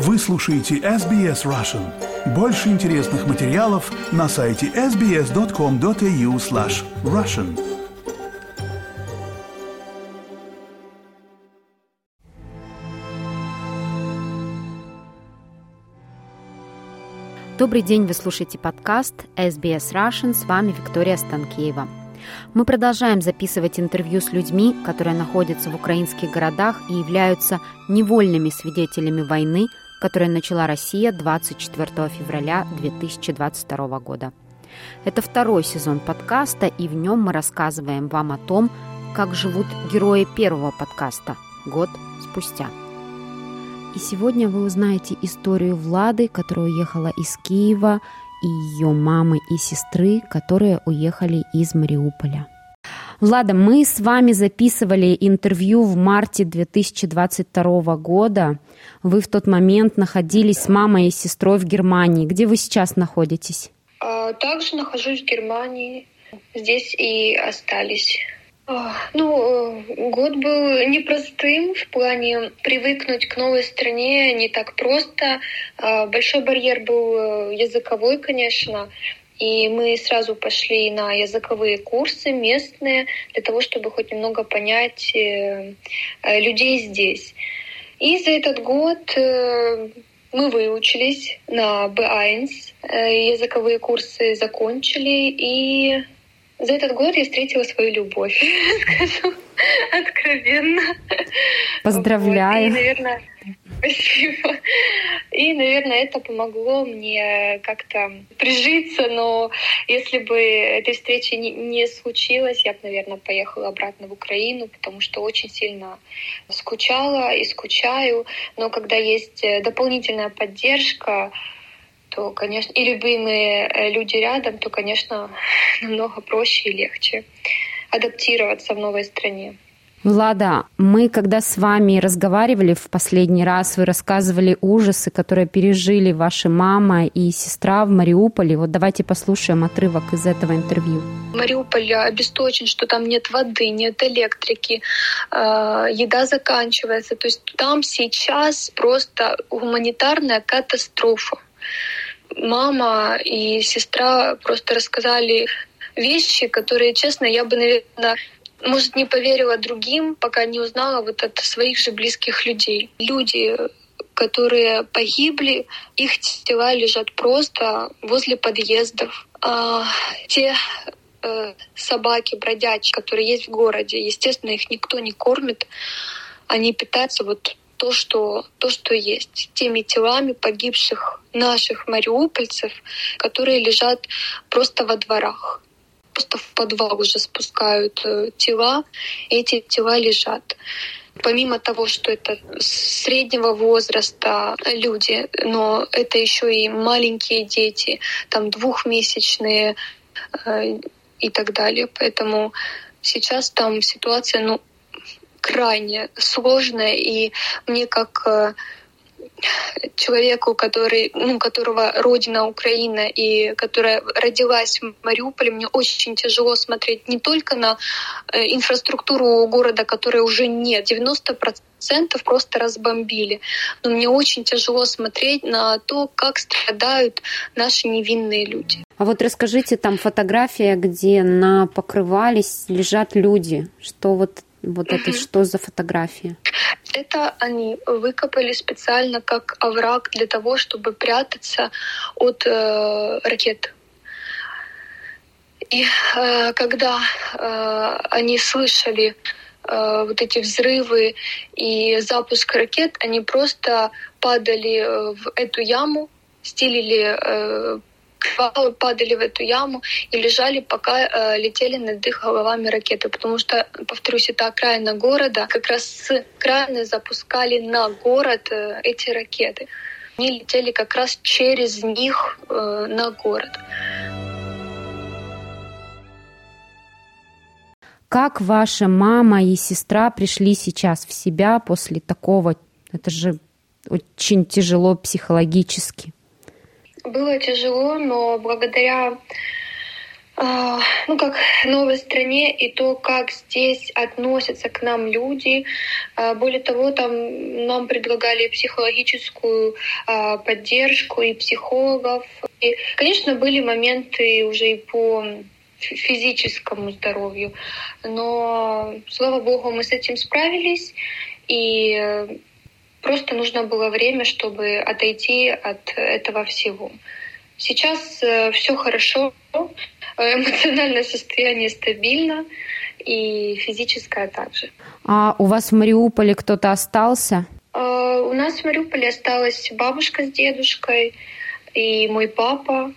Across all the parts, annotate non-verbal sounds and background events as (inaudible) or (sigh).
Вы слушаете SBS Russian. Больше интересных материалов на сайте sbs.com.au slash russian. Добрый день, вы слушаете подкаст SBS Russian, с вами Виктория Станкеева. Мы продолжаем записывать интервью с людьми, которые находятся в украинских городах и являются невольными свидетелями войны, которую начала Россия 24 февраля 2022 года. Это второй сезон подкаста, и в нем мы рассказываем вам о том, как живут герои первого подкаста год спустя. И сегодня вы узнаете историю Влады, которая уехала из Киева, и ее мамы и сестры, которые уехали из Мариуполя. Влада, мы с вами записывали интервью в марте 2022 года. Вы в тот момент находились с мамой и сестрой в Германии. Где вы сейчас находитесь? А, также нахожусь в Германии. Здесь и остались. Ну, э, год был непростым в плане привыкнуть к новой стране не так просто. А, большой барьер был э, языковой, конечно. И мы сразу пошли на языковые курсы местные для того, чтобы хоть немного понять э, людей здесь. И за этот год мы выучились на B1, языковые курсы закончили и за этот год я встретила свою любовь, (laughs) скажу откровенно. Поздравляю. Вот. И, наверное, (laughs) спасибо. И, наверное, это помогло мне как-то прижиться, но если бы этой встречи не, случилось, я бы, наверное, поехала обратно в Украину, потому что очень сильно скучала и скучаю. Но когда есть дополнительная поддержка, то, конечно, и любимые э, люди рядом, то, конечно, (laughs) намного проще и легче адаптироваться в новой стране. Влада, мы когда с вами разговаривали в последний раз, вы рассказывали ужасы, которые пережили ваша мама и сестра в Мариуполе. Вот давайте послушаем отрывок из этого интервью. Мариуполь обесточен, что там нет воды, нет электрики, э, еда заканчивается. То есть там сейчас просто гуманитарная катастрофа мама и сестра просто рассказали вещи, которые, честно, я бы, наверное, может, не поверила другим, пока не узнала вот от своих же близких людей. Люди, которые погибли, их тела лежат просто возле подъездов. А те э, собаки бродячие, которые есть в городе, естественно, их никто не кормит. Они питаются вот то, что, то, что есть, теми телами погибших наших мариупольцев, которые лежат просто во дворах. Просто в подвал уже спускают э, тела, эти тела лежат. Помимо того, что это среднего возраста люди, но это еще и маленькие дети, там двухмесячные э, и так далее. Поэтому сейчас там ситуация ну, крайне сложная, и мне как э, человеку, который, ну, которого родина Украина и которая родилась в Мариуполе, мне очень тяжело смотреть не только на э, инфраструктуру города, которой уже нет, 90% просто разбомбили, но мне очень тяжело смотреть на то, как страдают наши невинные люди. А вот расскажите, там фотография, где на покрывались лежат люди. Что вот вот это (clears throat) что за фотография? Это они выкопали специально как овраг для того, чтобы прятаться от э, ракет. И э, когда э, они слышали э, вот эти взрывы и запуск ракет, они просто падали э, в эту яму, стелили э, падали в эту яму и лежали, пока э, летели над их головами ракеты. Потому что, повторюсь, это окраина города. Как раз с окраины запускали на город э, эти ракеты. Они летели как раз через них э, на город. Как ваша мама и сестра пришли сейчас в себя после такого? Это же очень тяжело психологически. Было тяжело, но благодаря а, ну, как новой стране и то, как здесь относятся к нам люди. А, более того, там нам предлагали психологическую а, поддержку и психологов. И, конечно, были моменты уже и по физическому здоровью, но, слава богу, мы с этим справились, и просто нужно было время, чтобы отойти от этого всего. Сейчас э, все хорошо, эмоциональное состояние стабильно и физическое также. А у вас в Мариуполе кто-то остался? А, у нас в Мариуполе осталась бабушка с дедушкой и мой папа,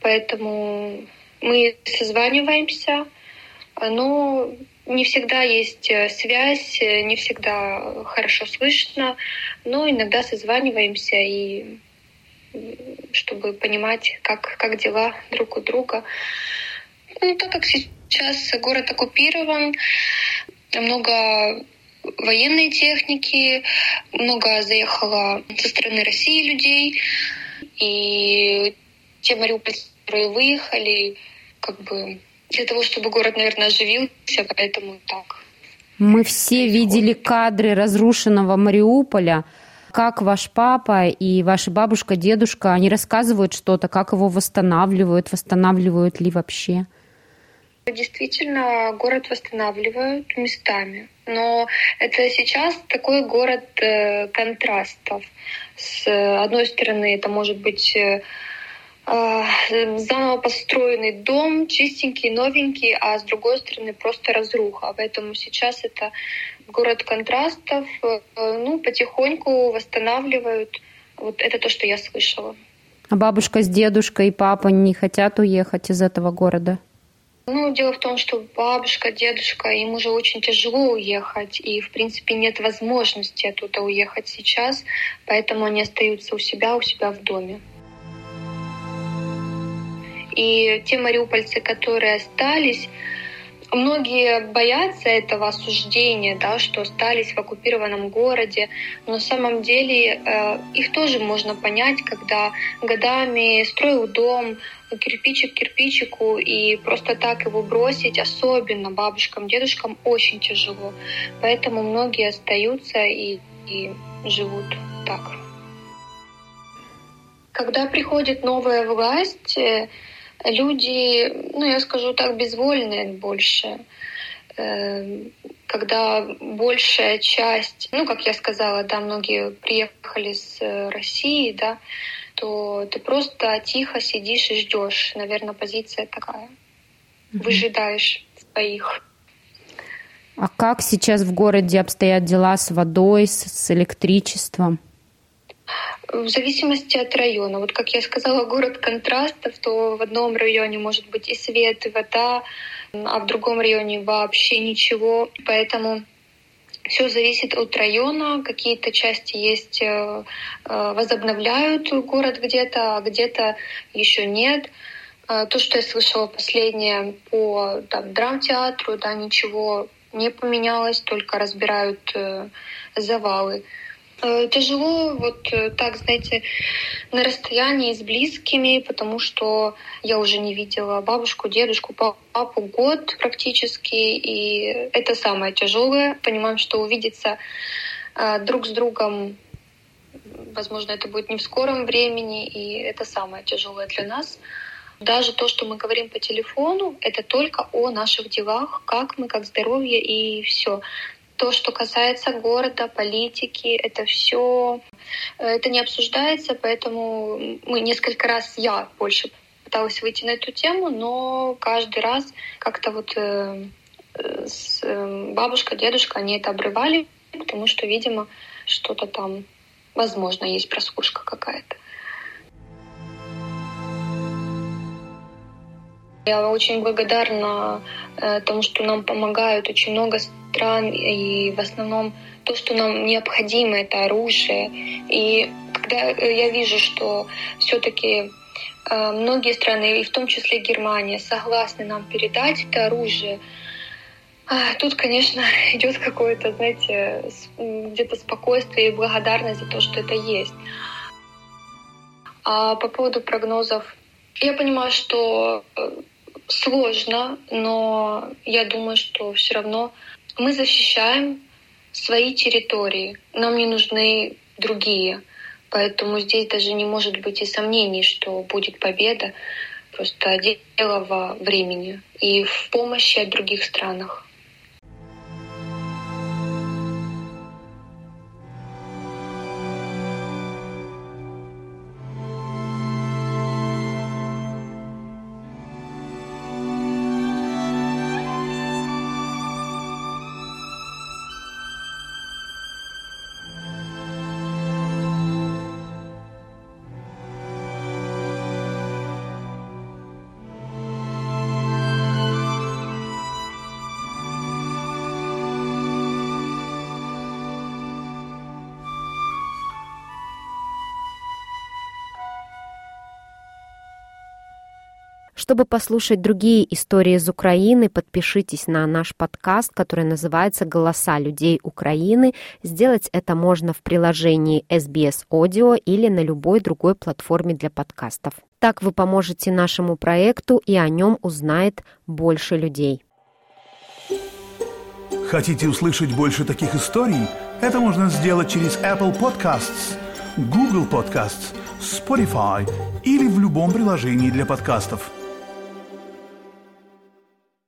поэтому мы созваниваемся, но не всегда есть э, связь, не всегда хорошо слышно, но иногда созваниваемся и чтобы понимать, как, как дела друг у друга. Ну, так как сейчас город оккупирован, много военной техники, много заехало со стороны России людей, и те мариупольцы, которые выехали, как бы для того, чтобы город, наверное, оживился, поэтому так. Мы все видели кадры разрушенного Мариуполя. Как ваш папа и ваша бабушка, дедушка, они рассказывают что-то, как его восстанавливают, восстанавливают ли вообще? Действительно, город восстанавливают местами. Но это сейчас такой город э, контрастов. С одной стороны, это может быть э, заново построенный дом, чистенький, новенький, а с другой стороны просто разруха. Поэтому сейчас это город контрастов, э, ну, потихоньку восстанавливают. Вот это то, что я слышала. А бабушка с дедушкой и папа не хотят уехать из этого города? Ну, дело в том, что бабушка, дедушка, им уже очень тяжело уехать, и, в принципе, нет возможности оттуда уехать сейчас, поэтому они остаются у себя, у себя в доме. И те мариупольцы, которые остались, Многие боятся этого осуждения, да, что остались в оккупированном городе, но на самом деле э, их тоже можно понять, когда годами строил дом, кирпичик к кирпичику, и просто так его бросить, особенно бабушкам, дедушкам, очень тяжело. Поэтому многие остаются и, и живут так. Когда приходит новая власть, э, люди, ну я скажу так, безвольные больше эм, когда большая часть, ну, как я сказала, да, многие приехали с э, России, да, то ты просто тихо сидишь и ждешь. Наверное, позиция такая. Mm-hmm. Выжидаешь своих. А как сейчас в городе обстоят дела с водой, с электричеством? В зависимости от района. Вот как я сказала, город контрастов, то в одном районе может быть и свет, и вода, а в другом районе вообще ничего. Поэтому все зависит от района. Какие-то части есть, э, э, возобновляют город где-то, а где-то еще нет. Э, то, что я слышала последнее по там, драмтеатру, да, ничего не поменялось, только разбирают завалы. Э, тяжело вот э, так, знаете, на расстоянии с близкими, потому что я уже не видела бабушку, дедушку, папу год практически, и это самое тяжелое. Понимаем, что увидеться э, друг с другом, возможно, это будет не в скором времени, и это самое тяжелое для нас. Даже то, что мы говорим по телефону, это только о наших делах, как мы, как здоровье и все то, что касается города, политики, это все, э, это не обсуждается, поэтому мы несколько раз, я больше пыталась выйти на эту тему, но каждый раз как-то вот э, с, э, бабушка, дедушка, они это обрывали, потому что, видимо, что-то там, возможно, есть прослушка какая-то. Я очень благодарна э, тому, что нам помогают очень много стран, и в основном то, что нам необходимо, это оружие. И когда э, я вижу, что все-таки э, многие страны, и в том числе Германия, согласны нам передать это оружие, а, Тут, конечно, (laughs) идет какое-то, знаете, где-то спокойствие и благодарность за то, что это есть. А по поводу прогнозов, я понимаю, что сложно, но я думаю, что все равно мы защищаем свои территории. Нам не нужны другие. Поэтому здесь даже не может быть и сомнений, что будет победа. Просто дело во времени и в помощи от других странах. Чтобы послушать другие истории из Украины, подпишитесь на наш подкаст, который называется «Голоса людей Украины». Сделать это можно в приложении SBS Audio или на любой другой платформе для подкастов. Так вы поможете нашему проекту, и о нем узнает больше людей. Хотите услышать больше таких историй? Это можно сделать через Apple Podcasts, Google Podcasts, Spotify или в любом приложении для подкастов.